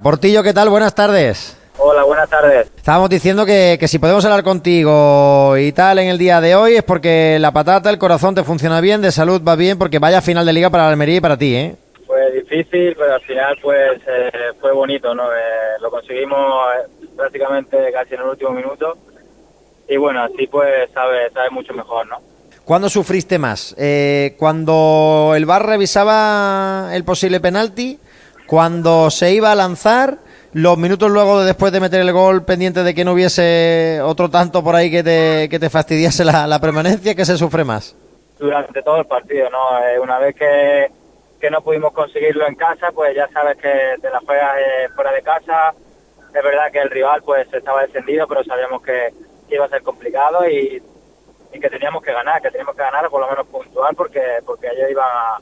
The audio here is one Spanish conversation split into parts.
Portillo, ¿qué tal? Buenas tardes. Hola, buenas tardes. Estábamos diciendo que, que, si podemos hablar contigo y tal en el día de hoy es porque la patata, el corazón te funciona bien, de salud va bien, porque vaya final de liga para la Almería y para ti, ¿eh? Fue difícil, pero al final pues eh, fue bonito, ¿no? Eh, lo conseguimos eh, prácticamente casi en el último minuto y bueno, así pues sabe, sabe mucho mejor, ¿no? ¿Cuándo sufriste más? Eh, ¿Cuando el VAR revisaba el posible penalti? Cuando se iba a lanzar, los minutos luego después de meter el gol, pendiente de que no hubiese otro tanto por ahí que te, que te fastidiase la, permanencia, ¿qué se sufre más? Durante todo el partido, ¿no? Eh, una vez que, que, no pudimos conseguirlo en casa, pues ya sabes que te la juegas eh, fuera de casa. Es verdad que el rival pues estaba descendido, pero sabíamos que, que iba a ser complicado y, y, que teníamos que ganar, que teníamos que ganar o por lo menos puntual porque, porque ellos iban a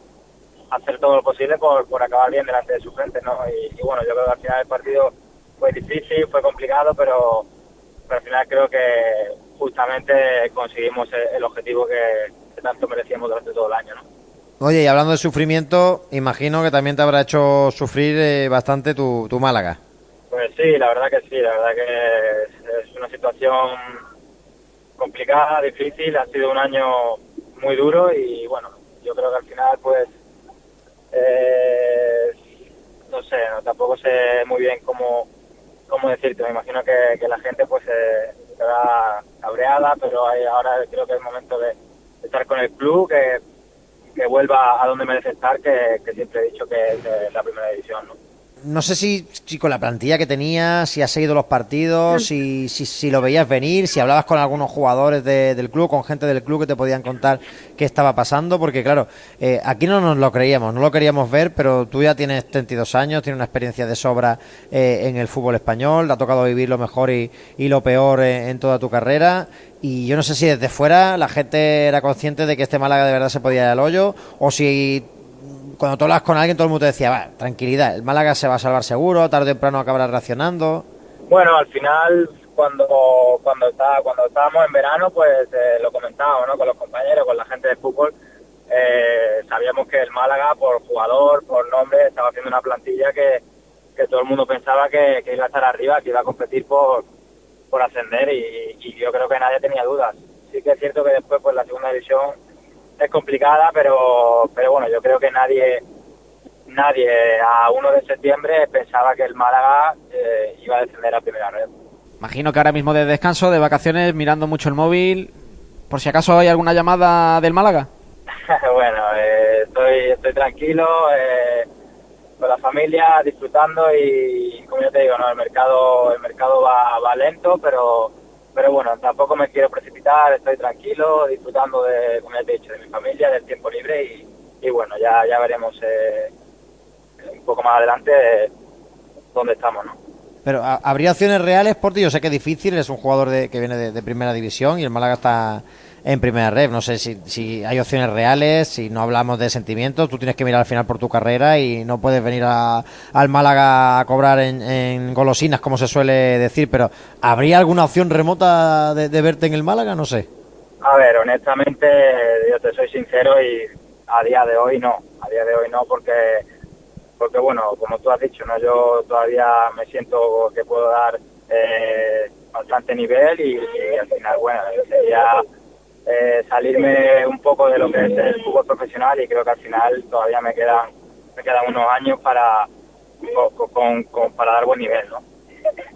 hacer todo lo posible por, por acabar bien delante de su frente, ¿no? Y, y, bueno, yo creo que al final el partido fue difícil, fue complicado, pero, pero al final creo que justamente conseguimos el, el objetivo que, que, tanto merecíamos durante todo el año, ¿no? Oye, y hablando de sufrimiento, imagino que también te habrá hecho sufrir eh, bastante tu, tu Málaga. Pues sí, la verdad que sí, la verdad que es, es una situación complicada, difícil, ha sido un año muy duro y bueno, yo creo que al final pues eh, no sé, no, tampoco sé muy bien cómo, cómo decirte. Me imagino que, que la gente pues eh, estará cabreada, pero hay, ahora creo que es momento de, de estar con el club, que, que, vuelva a donde merece estar, que, que siempre he dicho que es eh, la primera división. ¿no? No sé si, si, con la plantilla que tenías, si has seguido los partidos, si, si, si lo veías venir, si hablabas con algunos jugadores de, del club, con gente del club que te podían contar qué estaba pasando, porque claro, eh, aquí no nos lo creíamos, no lo queríamos ver, pero tú ya tienes 32 años, tienes una experiencia de sobra eh, en el fútbol español, te ha tocado vivir lo mejor y, y lo peor en, en toda tu carrera, y yo no sé si desde fuera la gente era consciente de que este Málaga de verdad se podía ir al hoyo, o si cuando tú hablas con alguien, todo el mundo te decía, va, tranquilidad, el Málaga se va a salvar seguro, tarde o temprano acabará reaccionando. Bueno, al final, cuando cuando está, cuando estábamos en verano, pues eh, lo comentábamos. Con los compañeros, con la gente de fútbol, eh, sabíamos que el Málaga, por jugador, por nombre, estaba haciendo una plantilla que, que todo el mundo pensaba que, que, iba a estar arriba, que iba a competir por, por ascender y, y yo creo que nadie tenía dudas. Sí que es cierto que después, pues la segunda división es complicada, pero, pero bueno, yo creo que nadie nadie a 1 de septiembre pensaba que el Málaga eh, iba a descender a primera red. Imagino que ahora mismo de descanso, de vacaciones, mirando mucho el móvil, por si acaso hay alguna llamada del Málaga. bueno, eh, estoy, estoy tranquilo, eh, con la familia, disfrutando y, como yo te digo, no, el mercado, el mercado va, va lento, pero pero bueno, tampoco me quiero precipitar, estoy tranquilo, disfrutando de, como ya te he dicho, de mi familia, del tiempo libre y, y bueno, ya, ya veremos eh, un poco más adelante dónde estamos, ¿no? Pero ¿habría opciones reales por ti? Yo sé que es difícil, es un jugador de, que viene de, de, primera división y el Málaga está en primera red. No sé si, si, hay opciones reales, si no hablamos de sentimientos, tú tienes que mirar al final por tu carrera y no puedes venir al Málaga a cobrar en, golosinas, como se suele decir, pero ¿habría alguna opción remota de, de, verte en el Málaga? No sé. A ver, honestamente, yo te soy sincero y a día de hoy no, a día de hoy no, porque porque bueno, como tú has dicho, no yo todavía me siento que puedo dar eh, bastante nivel y, y, al final, bueno, sería eh, salirme un poco de lo que es el fútbol profesional y creo que al final todavía me quedan me quedan unos años para con, con, con, para dar buen nivel, ¿no?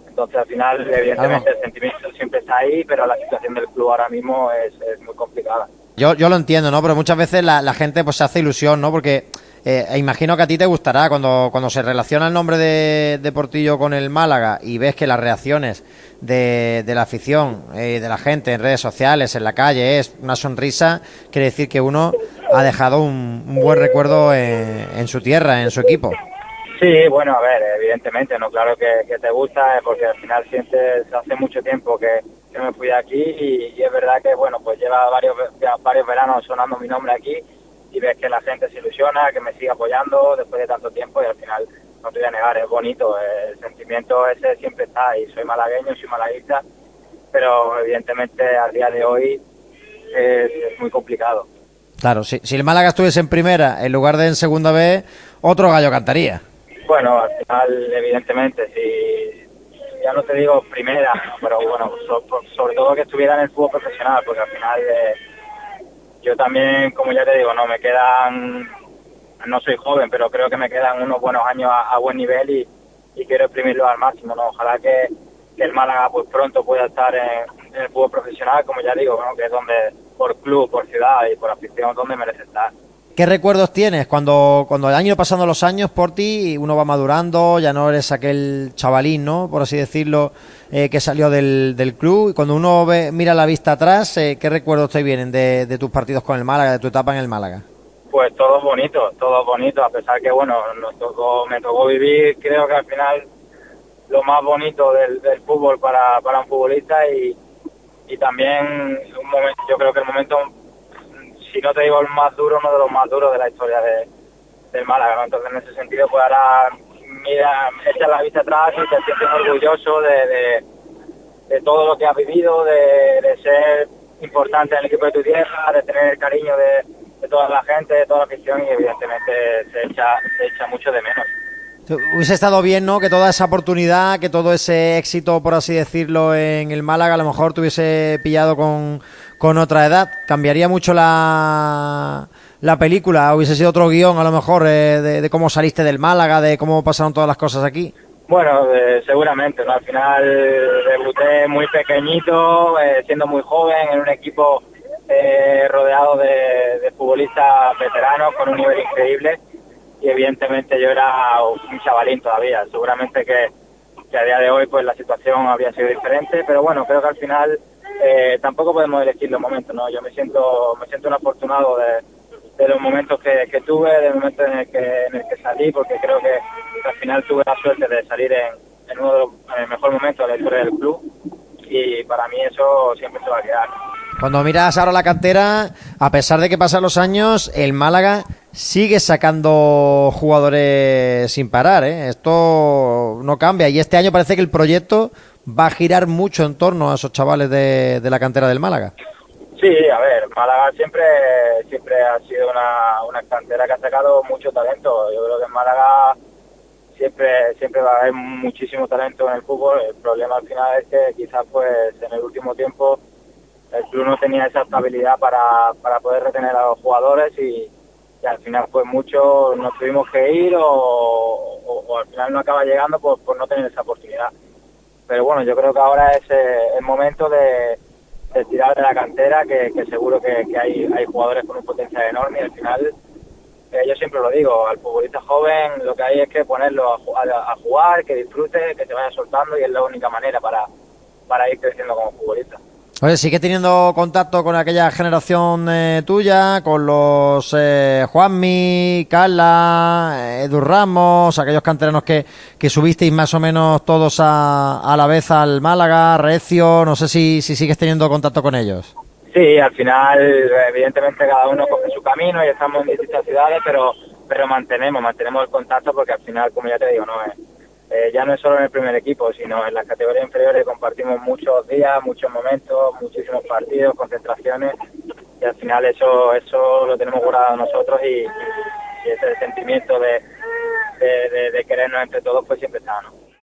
Entonces al final, evidentemente, el sentimiento siempre está ahí, pero la situación del club ahora mismo es, es muy complicada. Yo, yo lo entiendo, ¿no? Pero muchas veces la, la gente pues se hace ilusión, ¿no? Porque eh, imagino que a ti te gustará cuando, cuando se relaciona el nombre de, de Portillo con el Málaga y ves que las reacciones de, de la afición, eh, de la gente en redes sociales, en la calle, es una sonrisa, quiere decir que uno ha dejado un, buen recuerdo en, en, su tierra, en su equipo. Sí, bueno, a ver, evidentemente, no claro que, que te gusta, eh, porque al final sientes, hace mucho tiempo que, que me fui de aquí y, y, es verdad que, bueno, pues lleva varios, varios veranos sonando mi nombre aquí y ves que la gente se ilusiona, que me sigue apoyando después de tanto tiempo y al final no te voy a negar, es bonito, el sentimiento ese siempre está y soy malagueño, soy malaguista, pero evidentemente al día de hoy es, es muy complicado. Claro, si, si, el Málaga estuviese en primera en lugar de en segunda vez, otro gallo cantaría. Bueno, al final, evidentemente, si ya no te digo primera, pero bueno, sobre todo que estuviera en el fútbol profesional, porque al final eh, yo también, como ya te digo, no me quedan, no soy joven, pero creo que me quedan unos buenos años a, buen nivel y, quiero exprimirlo al máximo, ¿no? Ojalá que, el Málaga pues pronto pueda estar en, el fútbol profesional, como ya digo, que es donde, por club, por ciudad y por afición, donde merece estar. ¿Qué recuerdos tienes cuando, cuando han ido pasando los años por ti, uno va madurando, ya no eres aquel chavalín, ¿no? Por así decirlo, eh, que salió del, del, club. Y cuando uno ve, mira la vista atrás, eh, ¿qué recuerdos te vienen de, de, tus partidos con el Málaga, de tu etapa en el Málaga? Pues todo bonito, todo bonito, a pesar que, bueno, nos tocó, me tocó vivir, creo que al final, lo más bonito del, del fútbol para, para un futbolista y, y también un momento, yo creo que el momento si no te digo el más duro, uno de los más duros de la historia de, del Málaga. Entonces, en ese sentido, pues ahora mira, echas la vista atrás y te sientes orgulloso de, de, todo lo que has vivido, de, ser importante en el equipo de tu tierra, de tener el cariño de, toda la gente, de toda la afición y evidentemente se echa, se echa mucho de menos. Hubiese estado bien, ¿no? Que toda esa oportunidad, que todo ese éxito, por así decirlo, en el Málaga, a lo mejor te hubiese pillado con, con otra edad. ¿Cambiaría mucho la, la película? ¿Hubiese sido otro guion, a lo mejor, eh, de, cómo saliste del Málaga, de cómo pasaron todas las cosas aquí? Bueno, eh, seguramente, ¿no? Al final debuté muy pequeñito, eh, siendo muy joven, en un equipo rodeado de, de futbolistas veteranos con un nivel increíble y evidentemente yo era un chavalín todavía. Seguramente que, a día de hoy pues la situación habría sido diferente, pero bueno, creo que al final eh, tampoco podemos elegir los momentos, ¿no? Yo me siento me siento un afortunado de, los momentos que, tuve, del momento en el que, en el que salí, porque creo que, al final tuve la suerte de salir en, en uno de los mejores momentos de la historia del club y para mí eso siempre se va a quedar. Cuando miras ahora la cantera, a pesar de que pasan los años, el Málaga sigue sacando jugadores sin parar. ¿eh? Esto no cambia. Y este año parece que el proyecto va a girar mucho en torno a esos chavales de, la cantera del Málaga. Sí, a ver, Málaga siempre siempre ha sido una, una cantera que ha sacado mucho talento. Yo creo que en Málaga siempre siempre va a haber muchísimo talento en el fútbol. El problema al final es que quizás pues en el último tiempo el club no tenía esa estabilidad para, para poder retener a los jugadores y, y al final pues muchos nos tuvimos que ir o, al final no acaba llegando por, no tener esa oportunidad. Pero bueno, yo creo que ahora es eh, el momento de, tirar de la cantera, que, seguro que, hay, hay jugadores con un potencial enorme y al final, eh, yo siempre lo digo, al futbolista joven lo que hay es que ponerlo a, jugar, que disfrute, que se vaya soltando y es la única manera para ir creciendo como futbolista. Oye, sigue teniendo contacto con aquella generación eh, tuya, con los eh, Juanmi, Carla, eh, Edu Ramos, aquellos canteranos que, que subisteis más o menos todos a, a la vez al Málaga, Recio, no sé si, si sigues teniendo contacto con ellos. Sí, al final, evidentemente cada uno coge su camino y estamos en distintas ciudades, pero pero mantenemos, mantenemos el contacto porque al final, como ya te digo, no es eh, ya no es solo en el primer equipo, sino en las categorías inferiores compartimos muchos días, muchos momentos, muchísimos partidos, concentraciones y al final eso eso lo tenemos guardado nosotros y, ese sentimiento de, de, de, querernos entre todos pues siempre está, ¿no?